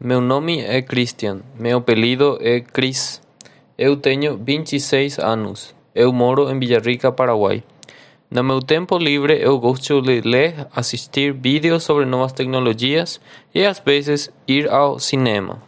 Meu nome é Christian. Meu apelido é Chris. Eu tenho 26 anos. Eu moro em Villarrica, Paraguai. No meu tempo livre, eu gosto de ler, assistir vídeos sobre novas tecnologias e às vezes ir ao cinema.